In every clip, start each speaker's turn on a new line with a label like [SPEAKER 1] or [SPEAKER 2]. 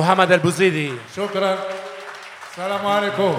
[SPEAKER 1] محمد البوزيدي.
[SPEAKER 2] شكرا. السلام عليكم.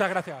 [SPEAKER 1] Muchas gracias.